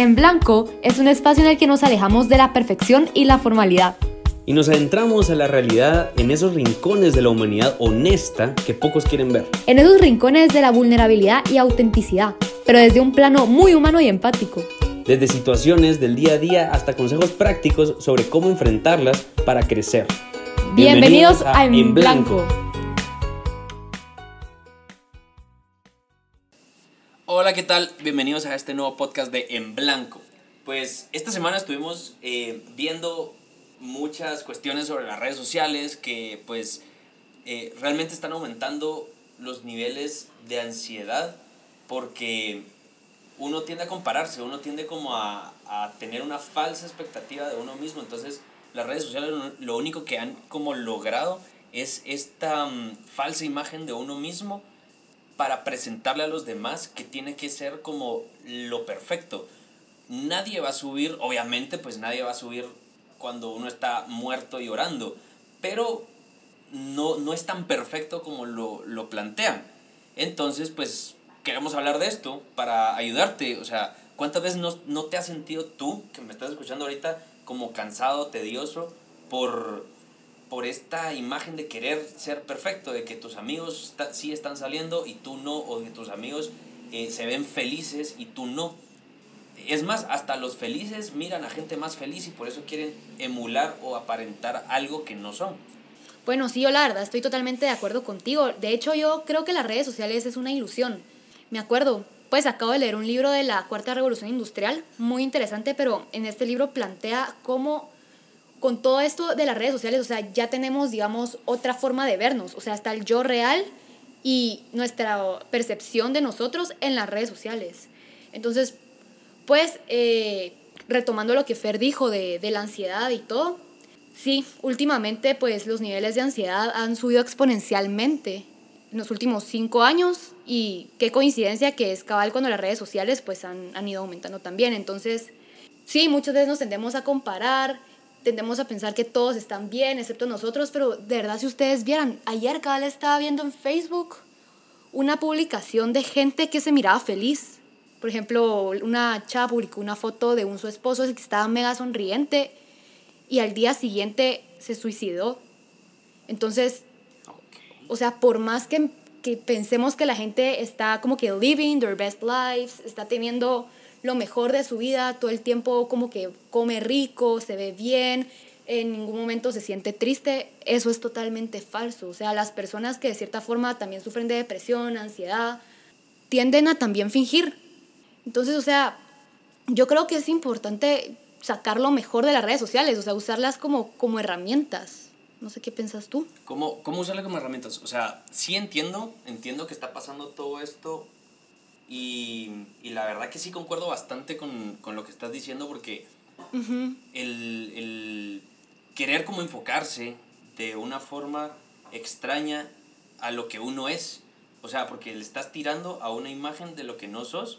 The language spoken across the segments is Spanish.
En Blanco es un espacio en el que nos alejamos de la perfección y la formalidad. Y nos adentramos a la realidad en esos rincones de la humanidad honesta que pocos quieren ver. En esos rincones de la vulnerabilidad y autenticidad, pero desde un plano muy humano y empático. Desde situaciones del día a día hasta consejos prácticos sobre cómo enfrentarlas para crecer. Bienvenidos, a, En Blanco. Hola, ¿qué tal? Bienvenidos a este nuevo podcast de En Blanco. Pues esta semana estuvimos eh, viendo muchas cuestiones sobre las redes sociales que pues eh, realmente están aumentando los niveles de ansiedad porque uno tiende a compararse, uno tiende como a, a tener una falsa expectativa de uno mismo, entonces las redes sociales lo único que han como logrado es esta mm, falsa imagen de uno mismo para presentarle a los demás que tiene que ser como lo perfecto. Nadie va a subir, obviamente, pues nadie va a subir cuando uno está muerto y orando, pero no, no es tan perfecto como lo, lo plantean. Entonces, pues queremos hablar de esto para ayudarte. O sea, ¿cuántas veces no, no te has sentido tú, que me estás escuchando ahorita, como cansado, tedioso, por por esta imagen de querer ser perfecto, de que tus amigos sí están saliendo y tú no, o que tus amigos eh, se ven felices y tú no. Es más, hasta los felices miran a gente más feliz y por eso quieren emular o aparentar algo que no son. Bueno, sí, yo la estoy totalmente de acuerdo contigo. De hecho, yo creo que las redes sociales es una ilusión. Me acuerdo, pues acabo de leer un libro de la Cuarta Revolución Industrial, muy interesante, pero en este libro plantea cómo con todo esto de las redes sociales, o sea, ya tenemos, digamos, otra forma de vernos, o sea, está el yo real y nuestra percepción de nosotros en las redes sociales. Entonces, pues, eh, retomando lo que Fer dijo de, de la ansiedad y todo, sí, últimamente, pues, los niveles de ansiedad han subido exponencialmente en los últimos cinco años y qué coincidencia que es cabal cuando las redes sociales, pues, han, han ido aumentando también. Entonces, sí, muchas veces nos tendemos a comparar, tendemos a pensar que todos están bien, excepto nosotros, pero de verdad si ustedes vieran, ayer cada vez estaba viendo en Facebook una publicación de gente que se miraba feliz. Por ejemplo, una chava publicó una foto de un su esposo que estaba mega sonriente y al día siguiente se suicidó. Entonces, o sea, por más que, que pensemos que la gente está como que living their best lives, está teniendo lo mejor de su vida, todo el tiempo como que come rico, se ve bien, en ningún momento se siente triste, eso es totalmente falso. O sea, las personas que de cierta forma también sufren de depresión, ansiedad, tienden a también fingir. Entonces, o sea, yo creo que es importante sacar lo mejor de las redes sociales, o sea, usarlas como, como herramientas. No sé qué piensas tú. ¿Cómo, ¿Cómo usarlas como herramientas? O sea, sí entiendo, entiendo que está pasando todo esto y, y, la verdad que sí concuerdo bastante con, con lo que estás diciendo porque el, el, querer como enfocarse de una forma extraña a lo que uno es, o sea, porque le estás tirando a una imagen de lo que no sos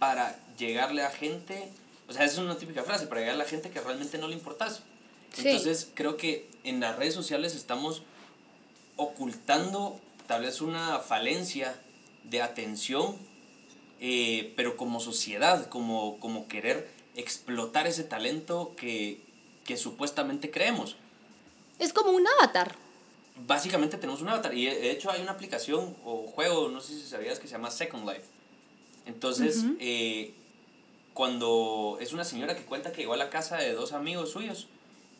para llegarle a gente, o sea, esa es una típica frase, para llegarle a gente que realmente no le importas. Entonces creo que en las redes sociales estamos ocultando tal vez una falencia de atención eh, pero como sociedad, como, como querer explotar ese talento que, que supuestamente creemos. Es como un avatar. Básicamente tenemos un avatar y de hecho hay una aplicación o juego, no sé si sabías, que se llama Second Life. Entonces, eh, cuando es una señora que cuenta que llegó a la casa de dos amigos suyos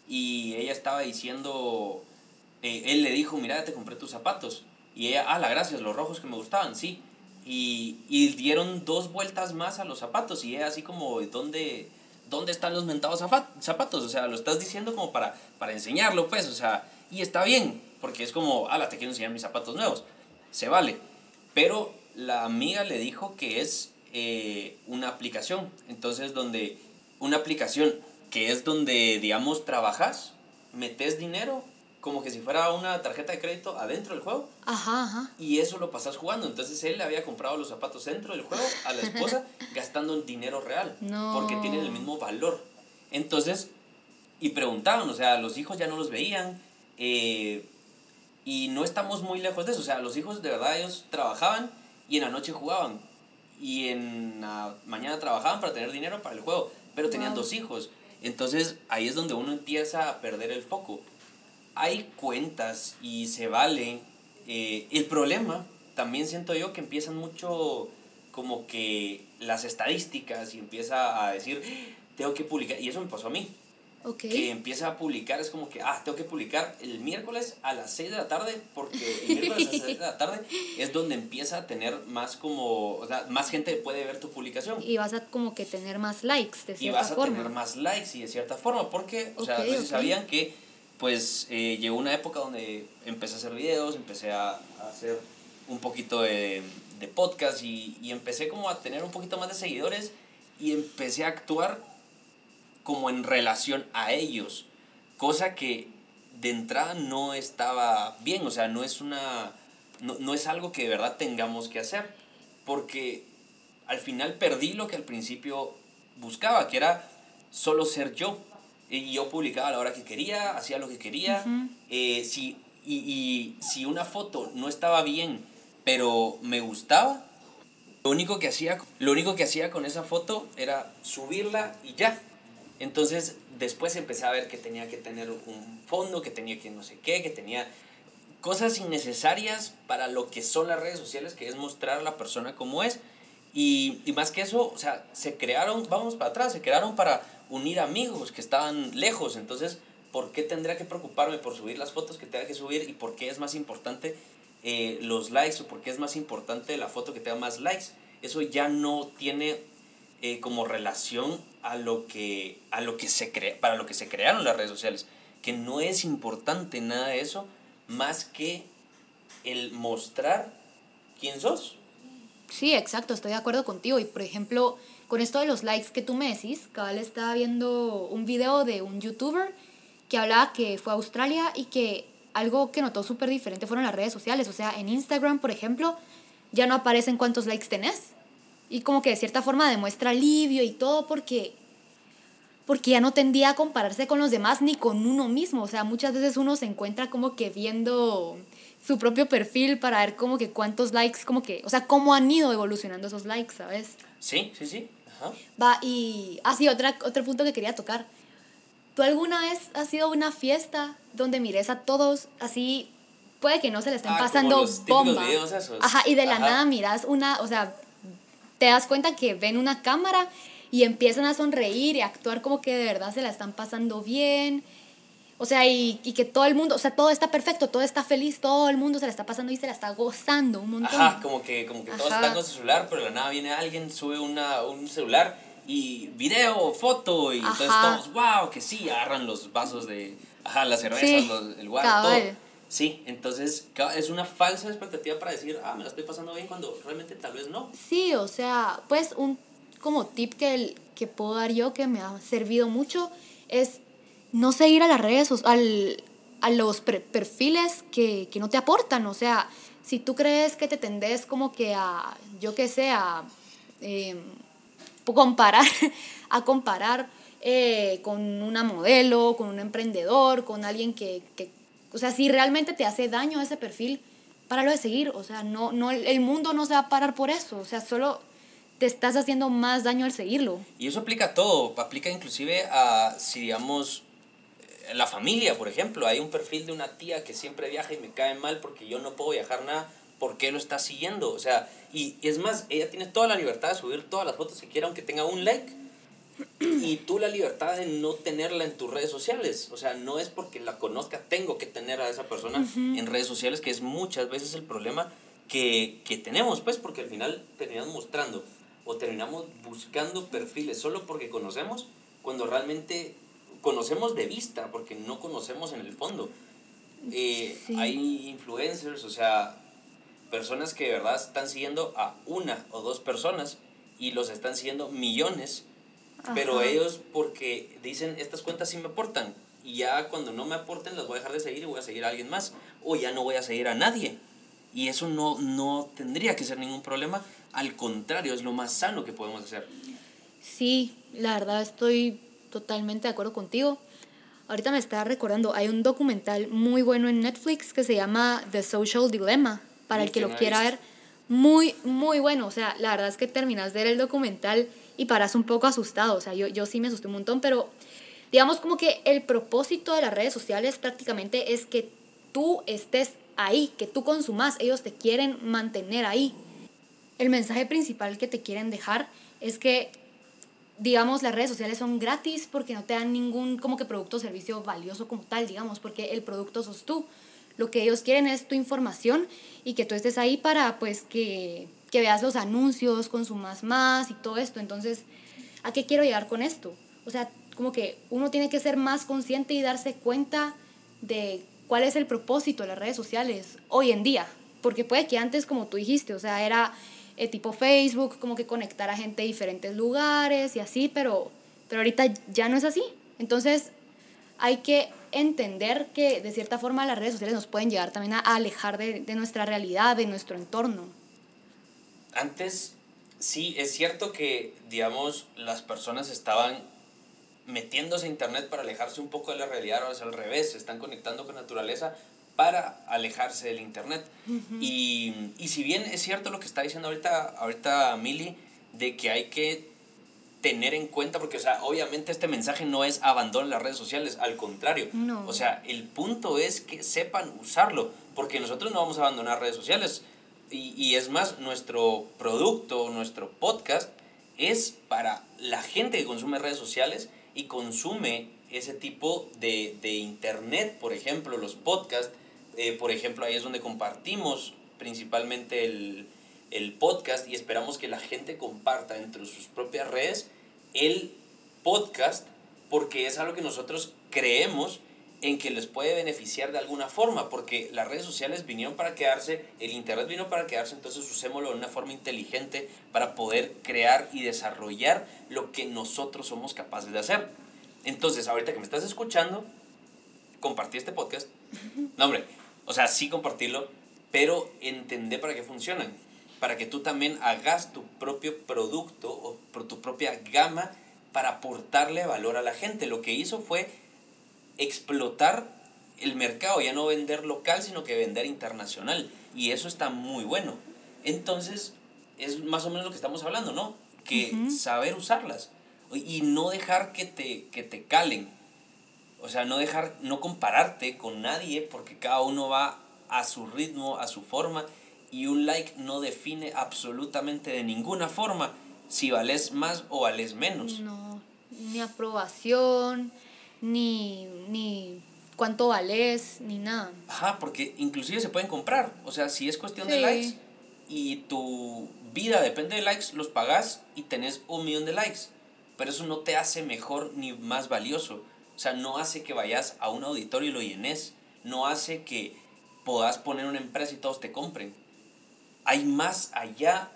y ella estaba diciendo, eh, él le dijo, mira, te compré tus zapatos. Y ella, ah, la gracias, los rojos que me gustaban, sí. Y, y dieron dos vueltas más a los zapatos y es así como, ¿dónde, dónde están los mentados zapatos? O sea, lo estás diciendo como para, para enseñarlo, pues, o sea, y está bien, porque es como, ala, te quiero enseñar mis zapatos nuevos, se vale. Pero la amiga le dijo que es eh, una aplicación, entonces donde, una aplicación que es donde, digamos, trabajas, metes dinero como que si fuera una tarjeta de crédito adentro del juego. Ajá, ajá. Y eso lo pasas jugando. Entonces él le había comprado los zapatos dentro del juego a la esposa gastando dinero real. No. Porque tienen el mismo valor. Entonces, y preguntaban, o sea, los hijos ya no los veían. Eh, y no estamos muy lejos de eso. O sea, los hijos de verdad ellos trabajaban y en la noche jugaban. y en la mañana trabajaban para tener dinero para el juego, pero tenían Wow. dos hijos. Entonces ahí es donde uno empieza a perder el foco. Hay cuentas y se vale. eh, el problema también siento yo que empiezan mucho como que las estadísticas y empieza a decir, tengo que publicar, y eso me pasó a mí Ok. que empieza a publicar, es como que, ah, tengo que publicar el miércoles a las 6 de la tarde, porque el miércoles a las 6 de la tarde es donde empieza a tener más como, o sea, más gente puede ver tu publicación. Y vas a como que tener más likes, de Y cierta vas a forma. tener más likes y de cierta forma, porque, o sea, Ok, no sé si ok. sabían que, pues, eh, llegó una época donde empecé a hacer videos, empecé a, a hacer un poquito de, de podcast y, y empecé como a tener un poquito más de seguidores y empecé a actuar como en relación a ellos, cosa que de entrada no estaba bien, o sea, no es una no, no es algo que de verdad tengamos que hacer, porque al final perdí lo que al principio buscaba, que era solo ser yo. Y yo publicaba a la hora que quería, hacía lo que quería. Eh, si, y, y si una foto no estaba bien, pero me gustaba, lo único que hacía, lo único que hacía con esa foto era subirla y ya. Entonces después empecé a ver que tenía que tener un fondo, que tenía que no sé qué, que tenía cosas innecesarias para lo que son las redes sociales, que es mostrar a la persona como es. Y, y más que eso, o sea, se crearon, vamos para atrás, se crearon para unir amigos que estaban lejos. Entonces, ¿por qué tendría que preocuparme por subir las fotos que tenga que subir? ¿Y por qué es más importante eh, los likes? ¿O por qué es más importante la foto que tenga más likes? Eso ya no tiene eh, como relación a lo que, a lo que se crea, para lo que se crearon las redes sociales. Que no es importante nada de eso más que el mostrar quién sos. Sí, exacto, estoy de acuerdo contigo. Y por ejemplo, con esto de los likes que tú me decís, cabal estaba viendo un video de un youtuber que hablaba que fue a Australia y que algo que notó súper diferente fueron las redes sociales. O sea, en Instagram, por ejemplo, ya no aparecen cuántos likes tenés. Y como que de cierta forma demuestra alivio y todo porque porque ya no tendía a compararse con los demás ni con uno mismo. O sea, muchas veces uno se encuentra como que viendo su propio perfil para ver como que cuántos likes, como que, o sea, cómo han ido evolucionando esos likes, ¿sabes? Sí, sí, sí. Ajá. Va, y así, otra, otro punto que quería tocar. ¿Tú alguna vez has ido a una fiesta donde mires a todos así, puede que no se le estén Ah, como pasando los típicos bomba? videos esos. Ajá, y de la Ajá. nada miras una, o sea, te das cuenta que ven una cámara y empiezan a sonreír y a actuar como que de verdad se la están pasando bien. O sea, y, y que todo el mundo, o sea, todo está perfecto, todo está feliz, todo el mundo se la está pasando y se la está gozando un montón. Ajá, como que, como que todos Ajá. están con su celular, pero de la nada viene alguien, sube una, un celular y video, foto, y entonces todos, wow, que sí, agarran los vasos de, ajá, las cervezas, Sí, los- el guaro, todo. Sí, entonces es una falsa expectativa para decir, ah, me la estoy pasando bien cuando realmente tal vez no. Sí, o sea, pues un como tip que, el- que puedo dar yo que me ha servido mucho es no seguir a las redes, al, a los per- perfiles que, que no te aportan. O sea, si tú crees que te tendés como que a, yo qué sé, a em, comparar, a comparar eh, con una modelo, con un emprendedor, con alguien que, que, o sea, si realmente te hace daño ese perfil, páralo de seguir, o sea, no, no, el mundo no se va a parar por eso, o sea, solo te estás haciendo más daño al seguirlo. Y eso aplica a todo, aplica inclusive a, si digamos, eh, la familia, por ejemplo, hay un perfil de una tía que siempre viaja y me cae mal porque yo no puedo viajar nada, ¿por qué lo está siguiendo? O sea, y es más, ella tiene toda la libertad de subir todas las fotos que quiera aunque tenga un like. Y tú la libertad de no tenerla en tus redes sociales. O sea, no es porque la conozca, tengo que tener a esa persona en redes sociales, que es muchas veces el problema que, que tenemos, pues, porque al final terminamos mostrando o terminamos buscando perfiles solo porque conocemos, cuando realmente conocemos de vista, porque no conocemos en el fondo. Eh, Sí. Hay influencers, o sea, personas que de verdad están siguiendo a una o dos personas y los están siguiendo millones, pero Ajá. ellos porque dicen estas cuentas sí me aportan y ya cuando no me aporten las voy a dejar de seguir y voy a seguir a alguien más o ya no voy a seguir a nadie. Y eso no, no tendría que ser ningún problema, al contrario, es lo más sano que podemos hacer. Sí, la verdad estoy totalmente de acuerdo contigo. Ahorita me está recordando, hay un documental muy bueno en Netflix que se llama The Social Dilemma, para el que lo quiera ver. muy, muy bueno. O sea, la verdad es que terminas de ver el documental y paras un poco asustado. O sea, yo, yo sí me asusté un montón, pero digamos como que el propósito de las redes sociales prácticamente es que tú estés ahí, que tú consumas, ellos te quieren mantener ahí. El mensaje principal que te quieren dejar es que, digamos, las redes sociales son gratis porque no te dan ningún como que producto o servicio valioso como tal, digamos, porque el producto sos tú. Lo que ellos quieren es tu información y que tú estés ahí para pues que, que veas los anuncios, consumas más y todo esto. Entonces, ¿a qué quiero llegar con esto? O sea, como que uno tiene que ser más consciente y darse cuenta de cuál es el propósito de las redes sociales hoy en día. Porque puede que antes, como tú dijiste, o sea, era eh, tipo Facebook, como que conectar a gente de diferentes lugares y así, pero, pero ahorita ya no es así. Entonces, hay que entender que de cierta forma las redes sociales nos pueden llegar también a, alejar de, de, nuestra realidad, de nuestro entorno. Antes, sí, es cierto que, digamos, las personas estaban metiéndose a internet para alejarse un poco de la realidad, ahora es al revés, se están conectando con naturaleza para alejarse del internet. y, y, si bien es cierto lo que está diciendo ahorita, ahorita Mili, de que hay que tener en cuenta, porque, o sea, obviamente este mensaje no es abandonar las redes sociales, al contrario. No. O sea, el punto es que sepan usarlo, porque nosotros no vamos a abandonar redes sociales. Y, y es más, nuestro producto, nuestro podcast, es para la gente que consume redes sociales y consume ese tipo de, de internet, por ejemplo, los podcasts. Eh, por ejemplo, ahí es donde compartimos principalmente el, el podcast y esperamos que la gente comparta entre sus propias redes el podcast porque es algo que nosotros creemos en que les puede beneficiar de alguna forma, porque las redes sociales vinieron para quedarse, el Internet vino para quedarse, entonces usémoslo de una forma inteligente para poder crear y desarrollar lo que nosotros somos capaces de hacer. Entonces, ahorita que me estás escuchando, compartí este podcast. No, hombre, o sea, sí compartirlo, pero entender para qué funcionan para que tú también hagas tu propio producto o tu propia gama para aportarle valor a la gente. Lo que hizo fue explotar el mercado, ya no vender local, sino que vender internacional. Y eso está muy bueno. Entonces, es más o menos lo que estamos hablando, ¿no? Que saber usarlas y no dejar que te, que te calen. O sea, no dejar, no compararte con nadie porque cada uno va a su ritmo, a su forma y un like no define absolutamente de ninguna forma si vales más o vales menos. No, ni aprobación, ni, ni cuánto vales, ni nada. Ajá, porque inclusive se pueden comprar. O sea, si es cuestión de likes y tu vida depende de likes, los pagas y tenés un millón de likes. Pero eso no te hace mejor ni más valioso. O sea, no hace que vayas a un auditorio y lo llenes. No hace que puedas poner una empresa y todos te compren hay más allá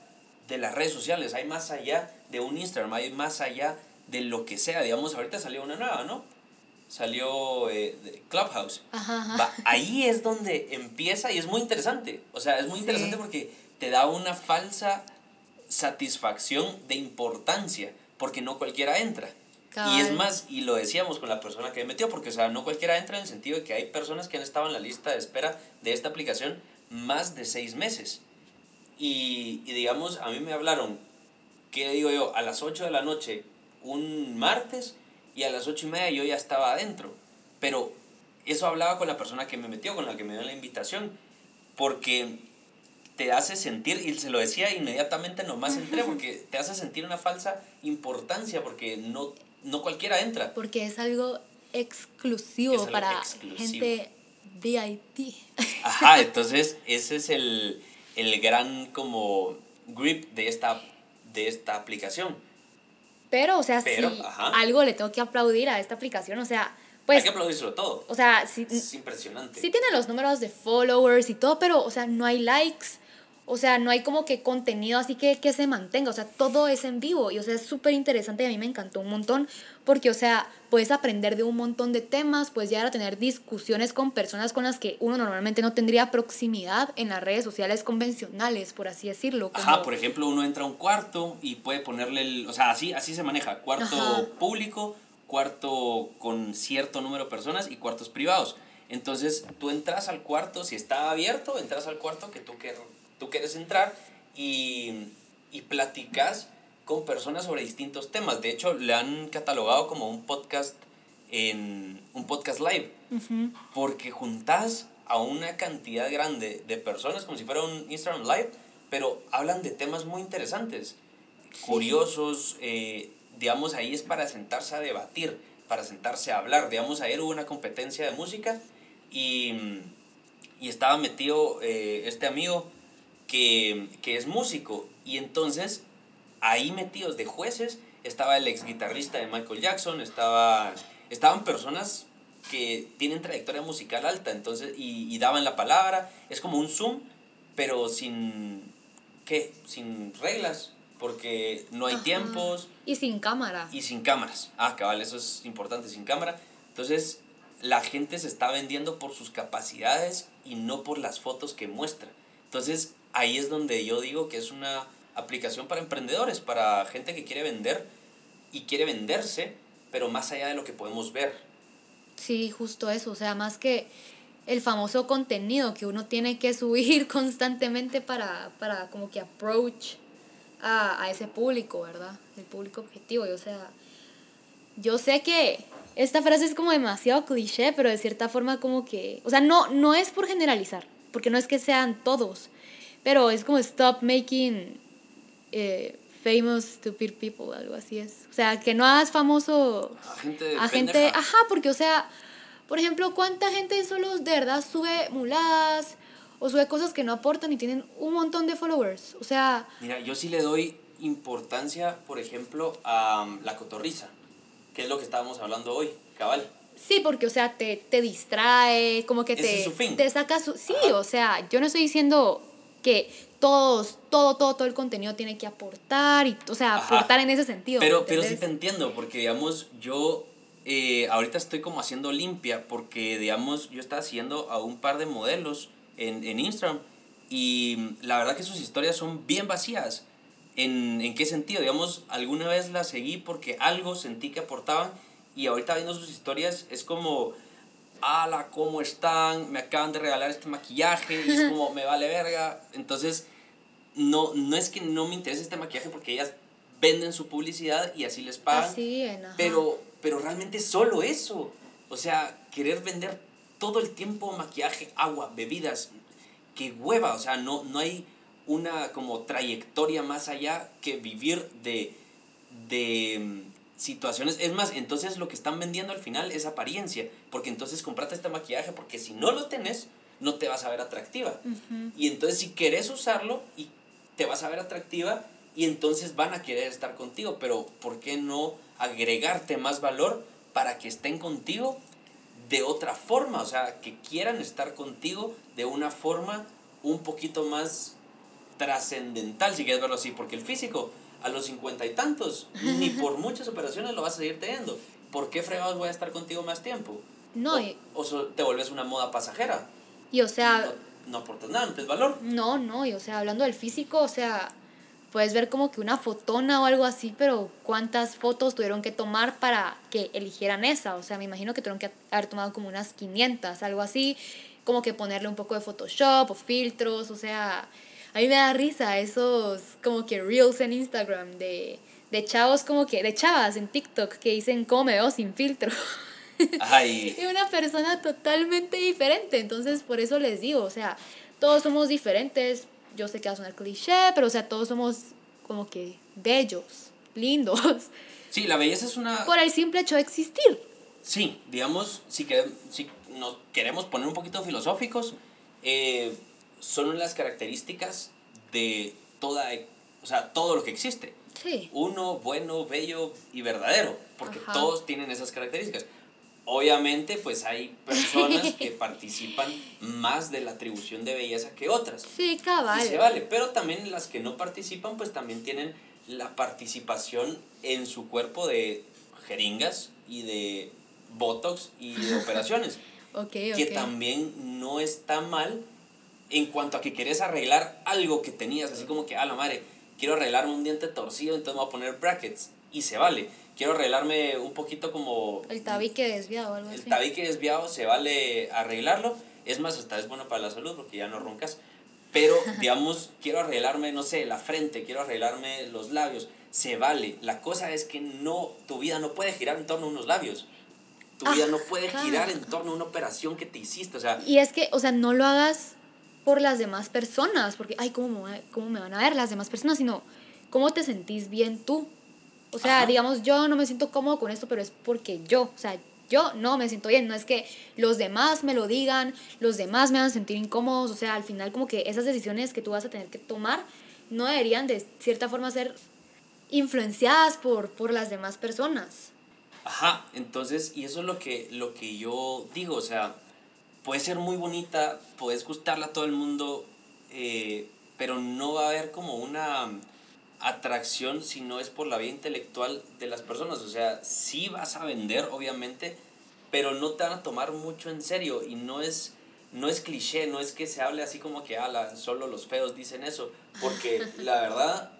de las redes sociales, hay más allá de un Instagram, hay más allá de lo que sea. Digamos, ahorita salió una nueva, ¿no? Salió eh, Clubhouse. ahí es donde empieza y es muy interesante. O sea, es muy interesante porque te da una falsa satisfacción de importancia, porque no cualquiera entra. Y es más, y lo decíamos con la persona que me metió, porque, o sea, no cualquiera entra en el sentido de que hay personas que han estado en la lista de espera de esta aplicación más de seis meses. Y, y, digamos, a mí me hablaron, ¿qué digo yo? A las 8 de la noche, un martes, y a las 8 y media yo ya estaba adentro. Pero eso hablaba con la persona que me metió, con la que me dio la invitación, porque te hace sentir, y se lo decía inmediatamente nomás entré, porque te hace sentir una falsa importancia, porque no, no cualquiera entra. Porque es algo exclusivo para gente VIP. Ajá, entonces ese es el el gran como grip de esta, de esta aplicación. Pero, o sea, si algo le tengo que aplaudir a esta aplicación, o sea, pues... Hay que aplaudírselo todo. O sea, sí, es impresionante. Sí tiene los números de followers y todo, pero, o sea, no hay likes, o sea, no hay como que contenido así que, que se mantenga, o sea, todo es en vivo y, o sea, es súper interesante y a mí me encantó un montón porque, o sea, puedes aprender de un montón de temas, puedes llegar a tener discusiones con personas con las que uno normalmente no tendría proximidad en las redes sociales convencionales, por así decirlo. Ajá, por ejemplo, uno entra a un cuarto y puede ponerle, el, o sea, así, así se maneja, cuarto público, cuarto con cierto número de personas y cuartos privados. Entonces, tú entras al cuarto, si está abierto, entras al cuarto que tú quieras tú quieres entrar y, y platicas con personas sobre distintos temas. De hecho, le han catalogado como un podcast en un podcast live, porque juntas a una cantidad grande de personas como si fuera un Instagram live, pero hablan de temas muy interesantes, curiosos, eh, digamos, ahí es para sentarse a debatir, para sentarse a hablar. Digamos, ayer hubo una competencia de música y, y estaba metido eh, este amigo que, que es músico y entonces ahí metidos de jueces estaba el ex guitarrista de Michael Jackson, estaba, estaban personas que tienen trayectoria musical alta, entonces, y, daban la palabra, es como un Zoom, pero sin, ¿qué? Sin reglas, porque no hay tiempos. Y sin cámara. Y sin cámaras. Ah, cabal, eso es importante, sin cámara. Entonces, la gente se está vendiendo por sus capacidades y no por las fotos que muestra. Entonces, ahí es donde yo digo que es una aplicación para emprendedores, para gente que quiere vender y quiere venderse, pero más allá de lo que podemos ver. Sí, justo eso, o sea, más que el famoso contenido que uno tiene que subir constantemente para, para como que approach a, a ese público, ¿verdad? El público objetivo, y, o sea, yo sé que esta frase es como demasiado cliché, pero de cierta forma como que, o sea, no, no es por generalizar, porque no es que sean todos, pero es como stop making eh, famous stupid people, algo así es. O sea, que no hagas famoso a gente, a gente ajá, porque o sea, por ejemplo, ¿cuánta gente solo de verdad sube muladas o sube cosas que no aportan y tienen un montón de followers? O sea, mira, yo sí le doy importancia, por ejemplo, a um, la cotorriza, que es lo que estábamos hablando hoy, cabal. Sí, porque, o sea, te, te distrae, como que te, te saca su... Sí, o sea, yo no estoy diciendo que todos, todo, todo, todo el contenido tiene que aportar, y, o sea, aportar en ese sentido. Pero, pero sí te entiendo, porque digamos, yo eh, ahorita estoy como haciendo limpia, porque digamos, yo estaba haciendo a un par de modelos en, en Instagram y la verdad que sus historias son bien vacías. ¿En, ¿En qué sentido? Digamos, alguna vez las seguí porque algo sentí que aportaban y ahorita viendo sus historias es como ala, ¿cómo están? Me acaban de regalar este maquillaje y es como, me vale verga. Entonces, no, no es que no me interese este maquillaje porque ellas venden su publicidad y así les pagan. Así, pero, pero realmente solo eso. O sea, querer vender todo el tiempo maquillaje, agua, bebidas, qué hueva. O sea, no, no hay una como trayectoria más allá que vivir de, de situaciones. Es más, entonces lo que están vendiendo al final es apariencia. Porque entonces comprate este maquillaje porque si no lo tenés, no te vas a ver atractiva. Y entonces si querés usarlo y te vas a ver atractiva y entonces van a querer estar contigo, pero ¿por qué no agregarte más valor para que estén contigo de otra forma? O sea, que quieran estar contigo de una forma un poquito más trascendental, si quieres verlo así, porque el físico a los cincuenta y tantos, ni por muchas operaciones lo vas a seguir teniendo. ¿Por qué fregados voy a estar contigo más tiempo? No, o, o te vuelves una moda pasajera. Y o sea, no aportas nada, no tienes valor. No, no, y o sea, hablando del físico, o sea, puedes ver como que una fotona o algo así, pero ¿cuántas fotos tuvieron que tomar para que eligieran esa? O sea, me imagino que tuvieron que haber tomado como unas 500, algo así, como que ponerle un poco de Photoshop o filtros, o sea, a mí me da risa esos como que reels en Instagram de, de chavos como que, de chavas en TikTok que dicen cómo me veo sin filtro. Ay. y una persona totalmente diferente. Entonces, por eso les digo, o sea, todos somos diferentes. Yo sé que va a sonar cliché, pero o sea, todos somos como que bellos, lindos. Sí, la belleza es una... Por el simple hecho de existir. Sí, digamos, si, que, si nos queremos poner un poquito filosóficos, eh, son las características de toda, o sea, todo lo que existe. Sí. Uno, bueno, bello y verdadero, porque todos tienen esas características. Obviamente, pues hay personas que participan más de la atribución de belleza que otras. Sí, cabal. Y se vale, pero también las que no participan, pues también tienen la participación en su cuerpo de jeringas y de botox y de operaciones. ok, que también no está mal en cuanto a que querés arreglar algo que tenías, así como que, a la madre, quiero arreglarme un diente torcido, entonces me voy a poner brackets. Y se vale quiero arreglarme un poquito como... El tabique desviado algo el así. El tabique desviado se vale arreglarlo. Es más, hasta es bueno para la salud porque ya no roncas. Pero, digamos, quiero arreglarme, no sé, la frente, quiero arreglarme los labios. Se vale. La cosa es que no, tu vida no puede girar en torno a unos labios. Tu vida no puede girar en torno a una operación que te hiciste. O sea, Y es que, o sea, no lo hagas por las demás personas, porque, ay, ¿cómo cómo me van a ver las demás personas? Sino, ¿cómo te sentís bien tú? O sea, Ajá. digamos, yo no me siento cómodo con esto, pero es porque yo, o sea, yo no me siento bien, no es que los demás me lo digan, los demás me hagan sentir incómodos, o sea, al final como que esas decisiones que tú vas a tener que tomar no deberían de cierta forma ser influenciadas por, por las demás personas. Ajá, entonces, y eso es lo que, lo que yo digo, o sea, puede ser muy bonita, puedes gustarla a todo el mundo, eh, pero no va a haber como una atracción si no es por la vía intelectual de las personas, o sea, sí vas a vender, obviamente, pero no te van a tomar mucho en serio y no es, no es cliché, no es que se hable así como que, ala, solo los feos dicen eso, porque la verdad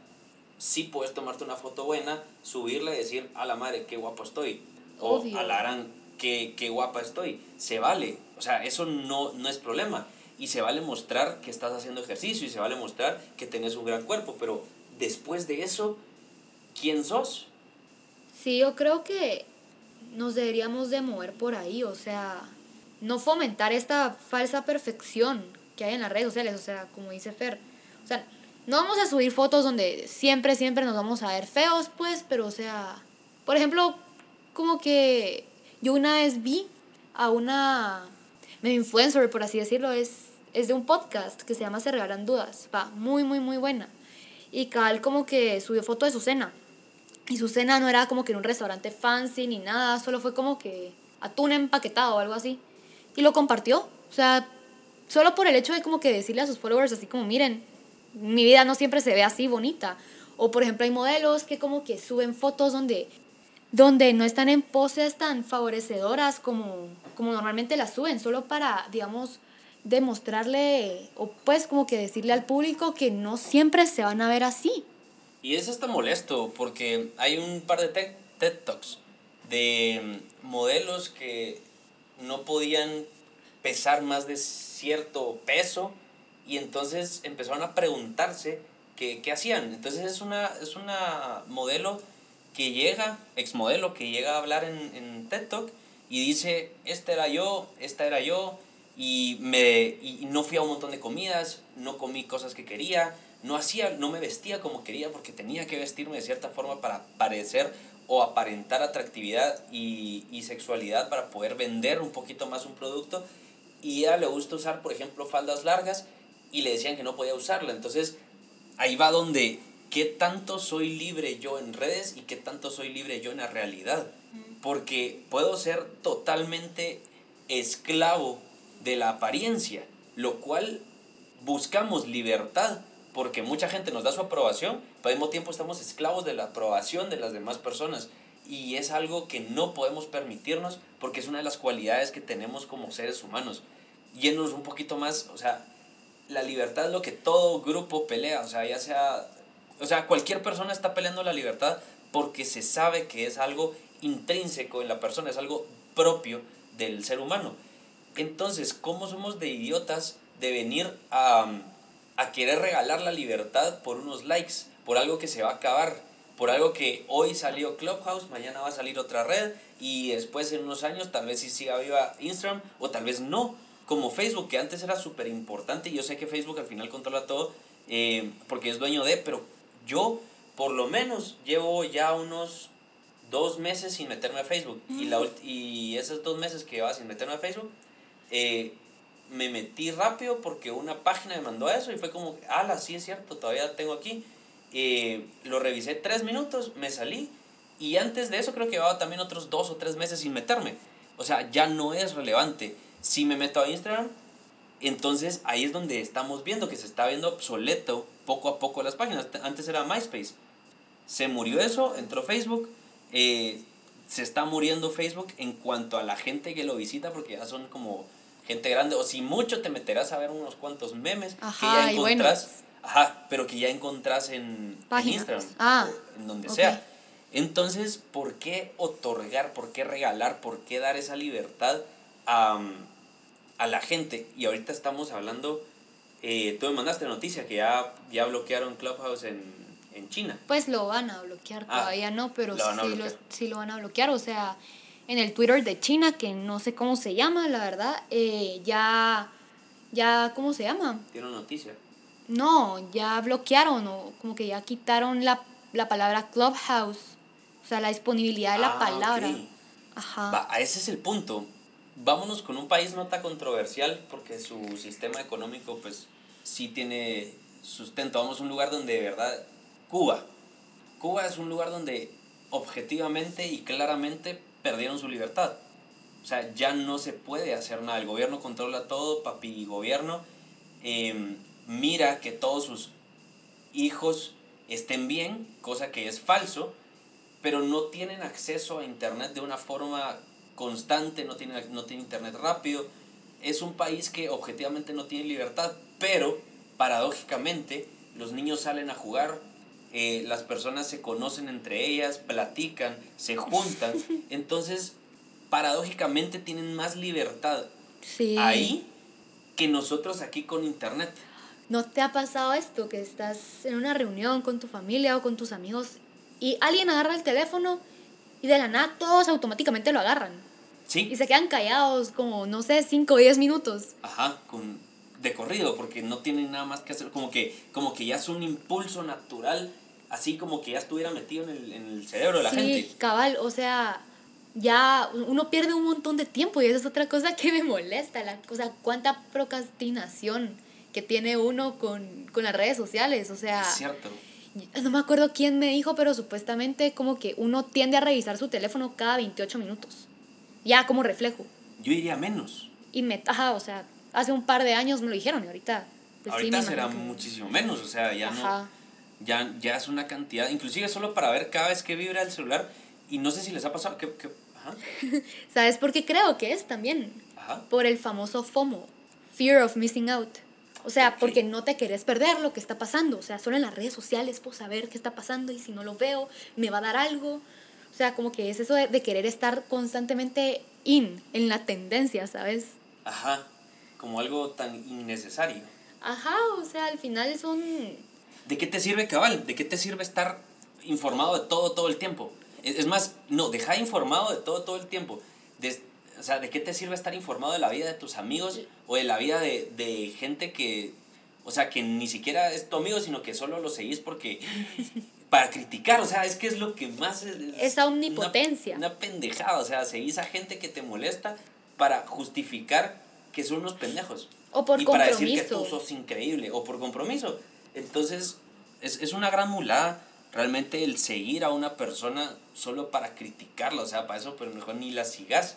sí puedes tomarte una foto buena, subirla y decir, a la madre, qué guapo estoy. O Obvio. a la gran, qué, qué guapa estoy. Se vale. O sea, eso no, no es problema. Y se vale mostrar que estás haciendo ejercicio y se vale mostrar que tenés un gran cuerpo. Pero después de eso, ¿quién sos? Sí, yo creo que nos deberíamos de mover por ahí, o sea, no fomentar esta falsa perfección que hay en las redes sociales, o sea, como dice Fer, o sea, no vamos a subir fotos donde siempre, siempre nos vamos a ver feos, pues, pero o sea, por ejemplo, como que yo una vez vi a una medio influencer, por así decirlo, es, es de un podcast que se llama Se Regalan Dudas, va, muy, muy, muy buena. Y Cal como que subió foto de su cena. Y su cena no era como que en un restaurante fancy ni nada, solo fue como que atún empaquetado o algo así. Y lo compartió. O sea, solo por el hecho de como que decirle a sus followers así como, miren, mi vida no siempre se ve así bonita. O por ejemplo hay modelos que como que suben fotos donde, donde no están en poses tan favorecedoras como, como normalmente las suben, solo para, digamos, demostrarle o pues como que decirle al público que no siempre se van a ver así. Y eso está molesto porque hay un par de TED, TED Talks de mm, modelos que no podían pesar más de cierto peso y entonces empezaron a preguntarse qué, qué hacían. Entonces es una, es una modelo que llega, exmodelo, que llega a hablar en, en TED Talk y dice, esta era yo, esta era yo, y, me, y no fui a un montón de comidas, no comí cosas que quería, no hacía, no me vestía como quería porque tenía que vestirme de cierta forma para parecer o aparentar atractividad y, y sexualidad para poder vender un poquito más un producto. Y a ella le gusta usar, por ejemplo, faldas largas y le decían que no podía usarla. Entonces, ahí va donde qué tanto soy libre yo en redes y qué tanto soy libre yo en la realidad. Porque puedo ser totalmente esclavo de la apariencia, lo cual buscamos libertad, porque mucha gente nos da su aprobación, pero al mismo tiempo estamos esclavos de la aprobación de las demás personas. Y es algo que no podemos permitirnos porque es una de las cualidades que tenemos como seres humanos. Yéndonos un poquito más, o sea, la libertad es lo que todo grupo pelea, o sea, ya sea, o sea, cualquier persona está peleando la libertad porque se sabe que es algo intrínseco en la persona, es algo propio del ser humano. Entonces, ¿cómo somos de idiotas de venir a, a querer regalar la libertad por unos likes, por algo que se va a acabar, por algo que hoy salió Clubhouse, mañana va a salir otra red y después en unos años tal vez sí siga viva Instagram o tal vez no, como Facebook, que antes era súper importante y yo sé que Facebook al final controla todo eh, porque es dueño de, pero yo por lo menos llevo ya unos dos meses sin meterme a Facebook y, la, ult- y esos dos meses que llevaba sin meterme a Facebook, eh, me metí rápido porque una página me mandó eso y fue como, ala, sí es cierto, todavía tengo aquí. Eh, lo revisé tres minutos, me salí y antes de eso creo que llevaba también otros dos o tres meses sin meterme. O sea, ya no es relevante. Si me meto a Instagram, entonces ahí es donde estamos viendo que se está viendo obsoleto poco a poco las páginas. Antes era MySpace. Se murió eso, entró Facebook. eh, se está muriendo Facebook en cuanto a la gente que lo visita porque ya son como gente grande. O si mucho te meterás a ver unos cuantos memes Ajá, que ya bueno. encontrás. Ajá, pero que ya encontrás en, en. Instagram. Ah, o en donde sea. Entonces, ¿por qué otorgar, por qué regalar, por qué dar esa libertad a, a la gente? Y ahorita estamos hablando eh, tú me mandaste noticia que ya, ya bloquearon Clubhouse en, en China. Pues lo van a bloquear, Ah, todavía no, pero lo sí, lo, sí lo van a bloquear. O sea, en el Twitter de China, que no sé cómo se llama, la verdad, eh, ya, ya, ¿cómo se llama? Una noticia. No, ya bloquearon o como que ya quitaron la, la palabra Clubhouse. O sea, la disponibilidad de la Ah, palabra. ok. Ajá. Va, a ese es el punto. Vámonos con un país no tan controversial porque su sistema económico pues sí tiene sustento. Vamos a un lugar donde de verdad Cuba. Cuba es un lugar donde objetivamente y claramente perdieron su libertad. O sea, ya no se puede hacer nada. El gobierno controla todo, papi gobierno. em, mira que todos sus hijos estén bien, cosa que es falso, pero no tienen acceso a Internet de una forma constante, no tienen, no tienen Internet rápido. Es un país que objetivamente no tiene libertad, pero paradójicamente los niños salen a jugar, eh, las personas se conocen entre ellas, platican, se juntan, entonces paradójicamente tienen más libertad Sí. ahí que nosotros aquí con Internet. ¿No te ha pasado esto? Que estás en una reunión con tu familia o con tus amigos y alguien agarra el teléfono y de la nada todos automáticamente lo agarran. Y ¿Sí? se quedan callados como, no sé, 5 o 10 minutos. Ajá, con, de corrido, porque no tienen nada más que hacer, como que, como que ya es un impulso natural, así como que ya estuviera metido en el, en el cerebro de la sí, gente. cabal, o sea, ya uno pierde un montón de tiempo y esa es otra cosa que me molesta. La, o sea, cuánta procrastinación que tiene uno con, con las redes sociales. O sea, Es cierto. no me acuerdo quién me dijo, pero supuestamente como que uno tiende a revisar su teléfono cada 28 minutos. Ya como reflejo. Yo diría menos. Y me, ajá, o sea, hace un par de años me lo dijeron y ahorita... pues Ahorita será muchísimo menos, o sea, ya Ajá. no, ya, ya es una cantidad, inclusive solo para ver cada vez que vibra el celular, y no sé si les ha pasado, que, que- ajá, ¿Sabes por qué creo que es también? ajá, por el famoso FOMO, Fear of Missing Out. O sea, porque no te querés perder lo que está pasando. O sea, solo en las redes sociales puedo saber qué está pasando y si no lo veo, me va a dar algo. O sea, como que es eso de, de querer estar constantemente in, en la tendencia, ¿sabes? ajá, como algo tan innecesario. Ajá, o sea, al final son... ¿De qué te sirve cabal? ¿De qué te sirve estar informado de todo todo el tiempo? Es, es más, no, deja informado de todo todo el tiempo. De- o sea, ¿de qué te sirve estar informado de la vida de tus amigos o de la vida de, de gente que, o sea, que ni siquiera es tu amigo, sino que solo lo seguís porque para criticar, o sea, es que es lo que más es, es Esa omnipotencia. Una, una pendejada, o sea, seguís a gente que te molesta para justificar que son unos pendejos. O por y para decir que tú sos increíble o por compromiso. Entonces, es, es una gran mulada realmente el seguir a una persona solo para criticarla, o sea, para eso, pero mejor ni la sigas.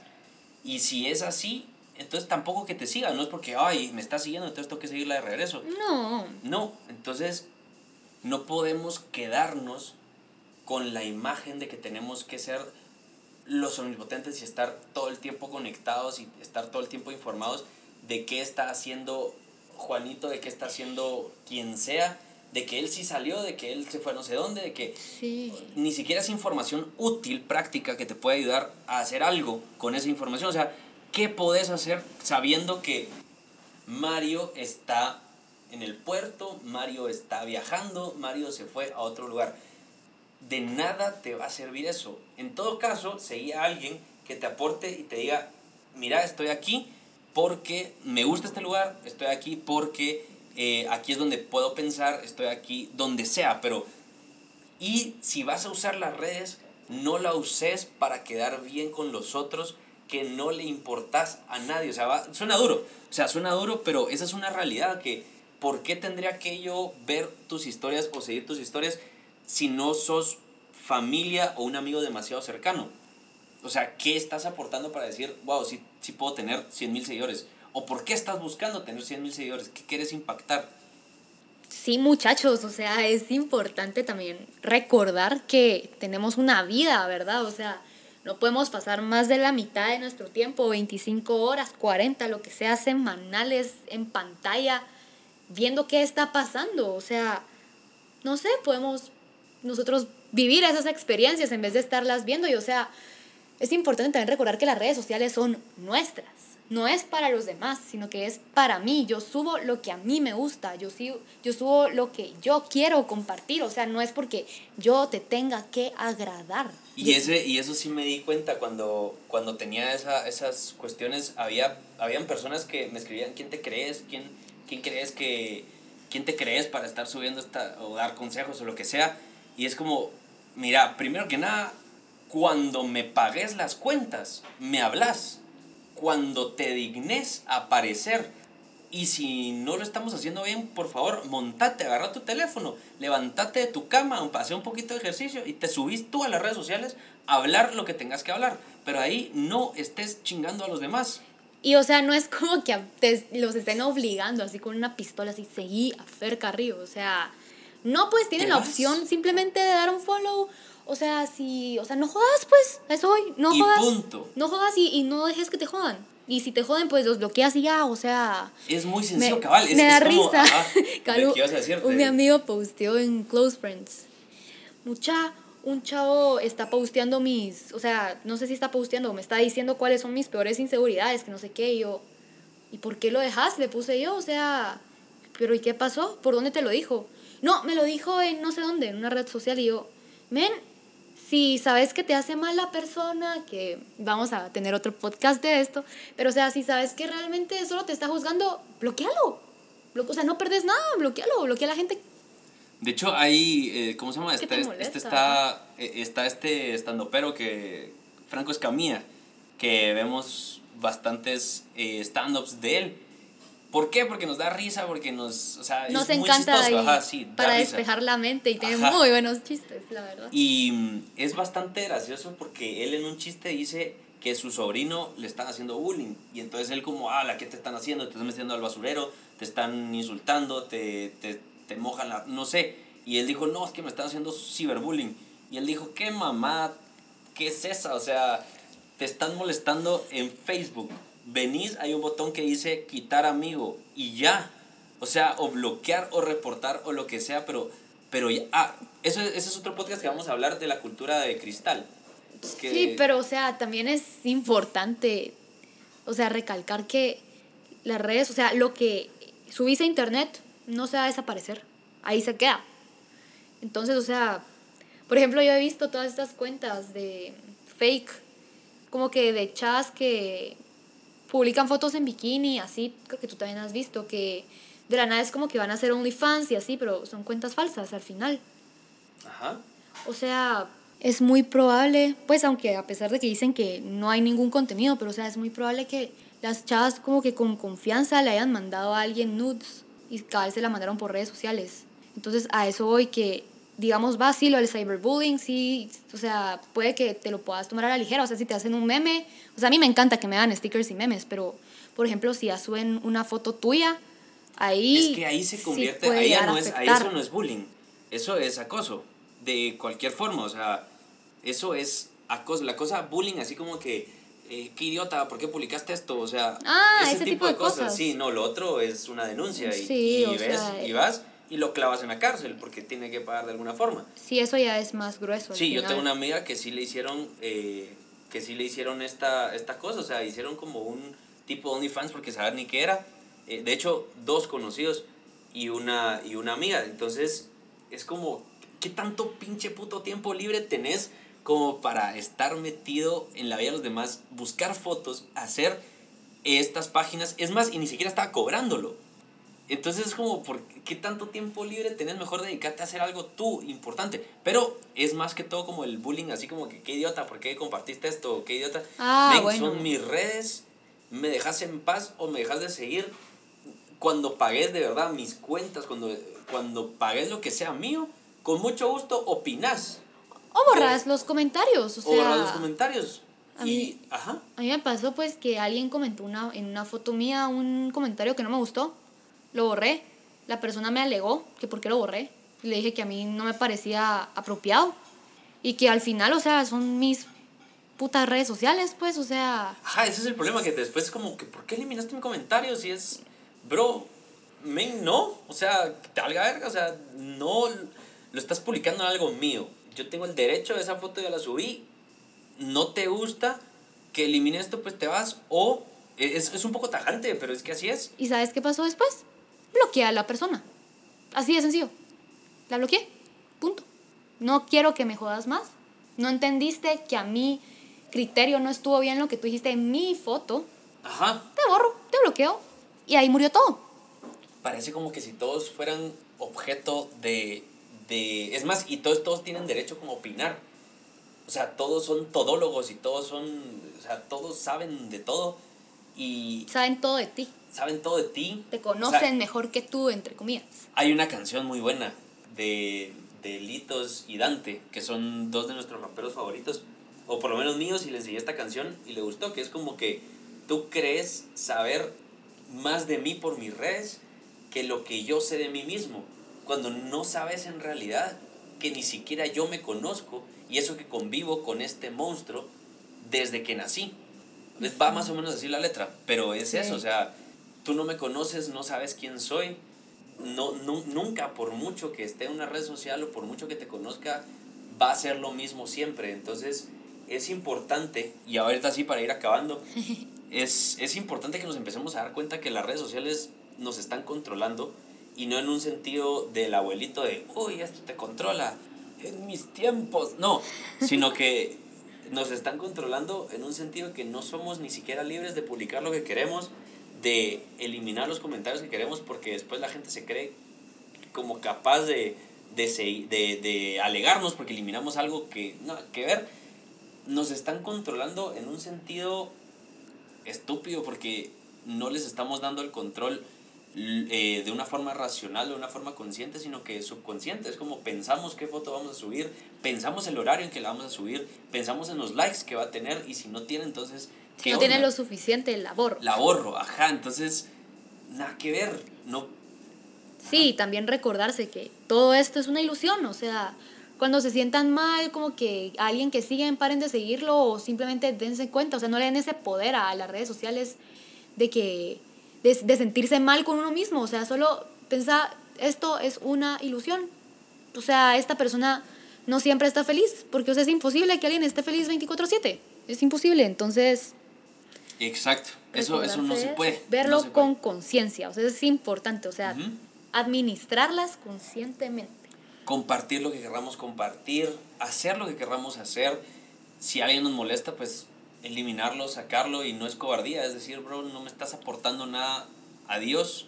Y si es así, entonces tampoco que te siga, no es porque, ay, me está siguiendo, entonces tengo que seguirla de regreso. No, No, entonces no podemos quedarnos con la imagen de que tenemos que ser los omnipotentes y estar todo el tiempo conectados y estar todo el tiempo informados de qué está haciendo Juanito, de qué está haciendo quien sea, de que él sí salió, de que él se fue a no sé dónde, de que sí. ni siquiera es información útil, práctica, que te puede ayudar a hacer algo con esa información. O sea, ¿qué podés hacer sabiendo que Mario está en el puerto, Mario está viajando, Mario se fue a otro lugar? De nada te va a servir eso. En todo caso, seguí a alguien que te aporte y te diga, mira, estoy aquí porque me gusta este lugar, estoy aquí porque eh, aquí es donde puedo pensar, estoy aquí donde sea, pero y si vas a usar las redes, no la uses para quedar bien con los otros, que no le importas a nadie. O sea, va- suena duro. O sea, suena duro, pero esa es una realidad que ¿por qué tendría que yo ver tus historias o seguir tus historias si no sos familia o un amigo demasiado cercano? O sea, ¿qué estás aportando para decir, wow, sí, sí puedo tener 100 mil seguidores? ¿O por qué estás buscando tener 100 mil seguidores? ¿Qué quieres impactar? Sí, muchachos, o sea, es importante también recordar que tenemos una vida, ¿verdad? O sea, no podemos pasar más de la mitad de nuestro tiempo, 25 horas, 40, lo que sea, semanales en pantalla, viendo qué está pasando. O sea, no sé, podemos nosotros vivir esas experiencias en vez de estarlas viendo. Y o sea, es importante también recordar que las redes sociales son nuestras. no es para los demás, sino que es para mí. Yo subo lo que a mí me gusta, yo, sigo, yo subo lo que yo quiero compartir, o sea, no es porque yo te tenga que agradar. Y, ese, y eso sí me di cuenta cuando, cuando tenía esa, esas cuestiones, había, habían personas que me escribían, ¿quién te crees? ¿Quién, quién crees que, quién te crees para estar subiendo esta, o dar consejos o lo que sea? Y es como, mira, primero que nada, cuando me pagues las cuentas, me hablas cuando te dignes aparecer. Y si no lo estamos haciendo bien, por favor, montate, agarra tu teléfono, levántate de tu cama, hace un poquito de ejercicio y te subís tú a las redes sociales a hablar lo que tengas que hablar. Pero ahí no estés chingando a los demás. Y o sea, no es como que te, los estén obligando así con una pistola, así, seguí a Fer Carrillo. O sea, no, pues tienen la opción simplemente de dar un follow o sea, si, o sea, no jodas, pues, eso hoy, no y jodas. Punto. No jodas y, y, no dejes que te jodan. Y si te joden, pues los bloqueas y ya, o sea. Es muy sencillo, cabal. Es, me da risa. Calu, un, mi amigo posteó en Close Friends. Mucha, un chavo está posteando mis, o sea, no sé si está posteando, me está diciendo cuáles son mis peores inseguridades, que no sé qué, y yo, ¿y por qué lo dejas? Le puse yo, o sea, pero ¿y qué pasó? ¿Por dónde te lo dijo? No, me lo dijo en no sé dónde, en una red social, y yo, men, si sabes que te hace mal la persona, que vamos a tener otro podcast de esto, pero o sea, si sabes que realmente solo te está juzgando, bloquealo. O sea, no perdes nada, bloquealo, bloquea a la gente. De hecho, hay, eh, ¿cómo se llama? Este, este, está, eh, está este estando pero que, Franco Escamilla, que vemos bastantes eh, stand-ups de él ¿Por qué? Porque nos da risa, porque nos, o sea, nos es encanta muy chistoso. Ajá, sí, para despejar la mente y tiene muy buenos chistes, la verdad. Y mm, es bastante gracioso porque él en un chiste dice que su sobrino le están haciendo bullying y entonces él como, ah, ¿la qué te están haciendo? Te están metiendo al basurero, te están insultando, te, te, te mojan la, no sé. Y él dijo, no, es que me están haciendo ciberbullying. Y él dijo, ¿qué mamá? ¿Qué es esa? O sea, te están molestando en Facebook venís, hay un botón que dice quitar amigo y ya. O sea, o bloquear o reportar o lo que sea, pero, pero ya. Ah, eso, ese es otro podcast que vamos a hablar de la cultura de cristal. Sí, pero o sea, también es importante, o sea, recalcar que las redes, o sea, lo que subís a internet no se va a desaparecer, ahí se queda. Entonces, o sea, por ejemplo, yo he visto todas estas cuentas de fake, como que de chas que publican fotos en bikini, así, creo que tú también has visto, que de la nada es como que van a hacer OnlyFans y así, pero son cuentas falsas al final. Ajá. O sea, es muy probable, pues aunque a pesar de que dicen que no hay ningún contenido, pero o sea, es muy probable que las chavas como que con confianza le hayan mandado a alguien nudes y cada vez se la mandaron por redes sociales. Entonces a eso voy que digamos, va, sí, lo del cyberbullying, sí, o sea, puede que te lo puedas tomar a la ligera, o sea, si te hacen un meme, o sea, a mí me encanta que me hagan stickers y memes, pero, por ejemplo, si ya suben una foto tuya, ahí... Es que ahí se convierte, ahí, no es, ahí eso no es bullying, eso es acoso, de cualquier forma, o sea, eso es acoso, la cosa bullying, así como que, eh, qué idiota, ¿por qué publicaste esto? O sea, ah, ese, tipo, de, cosas. Sí, no, lo otro es una denuncia y, y ves, y vas y lo clavas en la cárcel porque tiene que pagar de alguna forma. Sí, eso ya es más grueso. Sí, yo tengo una amiga que sí le hicieron, eh, que sí le hicieron esta, esta cosa, o sea, hicieron como un tipo de OnlyFans porque saber ni qué era. Eh, de hecho, dos conocidos y una, y una amiga. Entonces, es como, ¿qué tanto pinche puto tiempo libre tenés como para estar metido en la vida de los demás, buscar fotos, hacer estas páginas? Es más, y ni siquiera estaba cobrándolo. Entonces es como, ¿por qué tanto tiempo libre tenés? Mejor dedicarte a hacer algo tú importante. Pero es más que todo como el bullying, así como que qué idiota, ¿por qué compartiste esto? ¿Qué idiota? Ah, Son mis redes, me dejas en paz o me dejas de seguir. Cuando pagues de verdad mis cuentas, cuando, cuando pagues lo que sea mío, con mucho gusto opinás. O borras los comentarios. O, sea, borras los comentarios. A mí, ajá. a mí me pasó pues que alguien comentó una, en una foto mía un comentario que no me gustó lo borré. La persona me alegó que por qué lo borré. le dije que a mí no me parecía apropiado. Y que al final, o sea, son mis putas redes sociales, pues, o sea... Ajá, ese es el problema, que después es como que, ¿por qué eliminaste mi comentario? Si es, bro, men, no, o sea, te valga verga, o sea, no lo estás publicando en algo mío. Yo tengo el derecho de esa foto, ya la subí, no te gusta que elimine esto, pues te vas, o Es, es un poco tajante, pero es que así es. ¿Y sabes qué pasó después? Bloqueé a la persona. Así de sencillo. La bloqueé. Punto. No quiero que me jodas más. No entendiste que a mi criterio no estuvo bien lo que tú dijiste en mi foto. Ajá. Te borro, te bloqueo. Y ahí murió todo. Parece como que si todos fueran objeto de, de... Es más, y todos, todos tienen derecho como a opinar. O sea, todos son todólogos y todos son... O sea, todos saben de todo y Saben todo de ti. saben todo de ti. Te O conocen sea, mejor que tú, entre comillas. hay una canción muy buena de, de Litos y Dante, que son dos de nuestros raperos favoritos, o por lo menos míos, y le enseñé esta canción y le gustó, que es como que tú crees saber más de mí por mis redes que lo que yo sé de mí mismo, cuando no sabes en realidad que ni siquiera yo me conozco y eso que convivo con este monstruo desde que nací. Va más o menos así la letra, pero es Sí. eso, o sea, tú no me conoces, no sabes quién soy, no, nu- nunca, por mucho que esté en una red social o por mucho que te conozca, va a ser lo mismo siempre. Entonces, es importante, y ahorita sí para ir acabando, es, es importante que nos empecemos a dar cuenta que las redes sociales nos están controlando y no en un sentido del abuelito de, uy, esto te controla en mis tiempos. No, sino que nos están controlando en un sentido que no somos ni siquiera libres de publicar lo que queremos, de eliminar los comentarios que queremos, porque después la gente se cree como capaz de, de, de, de alegarnos porque eliminamos algo que nada que ver. Nos están controlando en un sentido estúpido porque no les estamos dando el control eh, de una forma racional, de una forma consciente, sino que subconsciente. Es como pensamos qué foto vamos a subir, pensamos el horario en que la vamos a subir, pensamos en los likes que va a tener y si no tiene, entonces... Si ¿qué no tiene lo suficiente labor. La borro, ajá, entonces nada que ver, no... Sí, también recordarse que todo esto es una ilusión, o sea, cuando se sientan mal, como que alguien que siguen paren de seguirlo o simplemente dense cuenta, o sea, no le den ese poder a las redes sociales de que de, de sentirse mal con uno mismo, o sea, solo pensar esto es una ilusión. O sea, esta persona no siempre está feliz, porque o sea, es imposible que alguien esté feliz 24/7. Es imposible, entonces Exacto, eso, eso no se puede. Verlo no se puede. con conciencia, o sea, es importante, o sea, administrarlas conscientemente. compartir lo que querramos compartir, hacer lo que querramos hacer. Si alguien nos molesta, pues eliminarlo, sacarlo y no es cobardía, es decir, bro, no me estás aportando nada a Dios.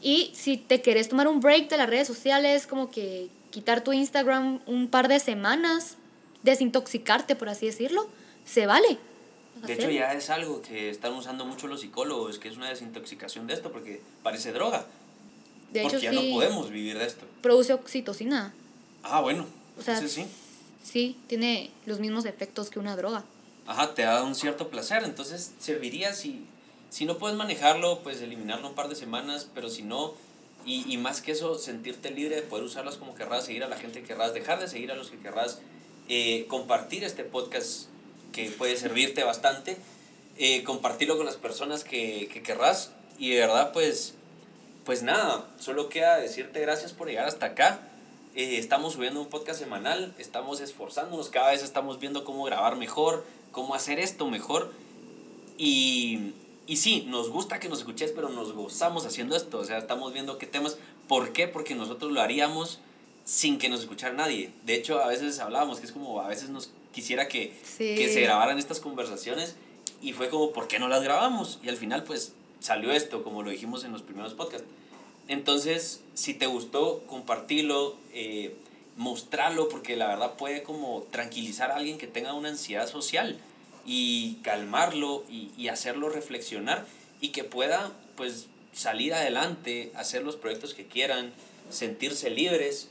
Y si te querés tomar un break de las redes sociales, como que quitar tu Instagram un par de semanas, desintoxicarte, por así decirlo, se vale. De hecho, ya es algo que están usando mucho los psicólogos, que es una desintoxicación de esto, porque parece droga. De hecho, porque ya sí, no podemos vivir de esto. produce oxitocina. Ah, bueno, O sea, sí. sí, tiene los mismos efectos que una droga. Ajá, te da un cierto placer. Entonces serviría si, si no puedes manejarlo, pues eliminarlo un par de semanas, pero si no, y, y más que eso, sentirte libre de poder usarlas como querrás, seguir a la gente que querrás, dejar de seguir a los que querrás, eh, compartir este podcast que puede servirte bastante, eh, compartirlo con las personas que, que querrás y de verdad pues, pues nada, solo queda decirte gracias por llegar hasta acá. Eh, estamos subiendo un podcast semanal, estamos esforzándonos, cada vez estamos viendo cómo grabar mejor, cómo hacer esto mejor. Y, y sí, nos gusta que nos escuches, pero nos gozamos haciendo esto. O sea, estamos viendo qué temas. ¿Por qué? Porque nosotros lo haríamos sin que nos escuchara nadie. De hecho, a veces hablábamos que es como, a veces nos quisiera que, Sí. que se grabaran estas conversaciones y fue como, ¿por qué no las grabamos? Y al final, pues, salió esto, como lo dijimos en los primeros podcasts. Entonces, si te gustó, compartilo, eh, mostrarlo, porque la verdad puede como tranquilizar a alguien que tenga una ansiedad social y calmarlo y, y hacerlo reflexionar y que pueda, pues, salir adelante, hacer los proyectos que quieran, sentirse libres,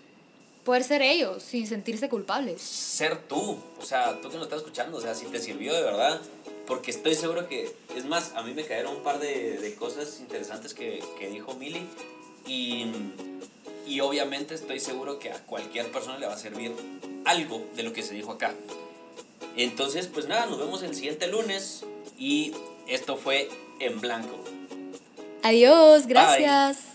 Poder ser ellos sin sentirse culpables. ser tú, o sea, tú que nos estás escuchando, o sea, si te sirvió de verdad, porque estoy seguro que, es más, a mí me cayeron un par de, de cosas interesantes que, que dijo Mili y, y obviamente estoy seguro que a cualquier persona le va a servir algo de lo que se dijo acá. Entonces, pues nada, nos vemos el siguiente lunes y esto fue en blanco. Adiós, gracias.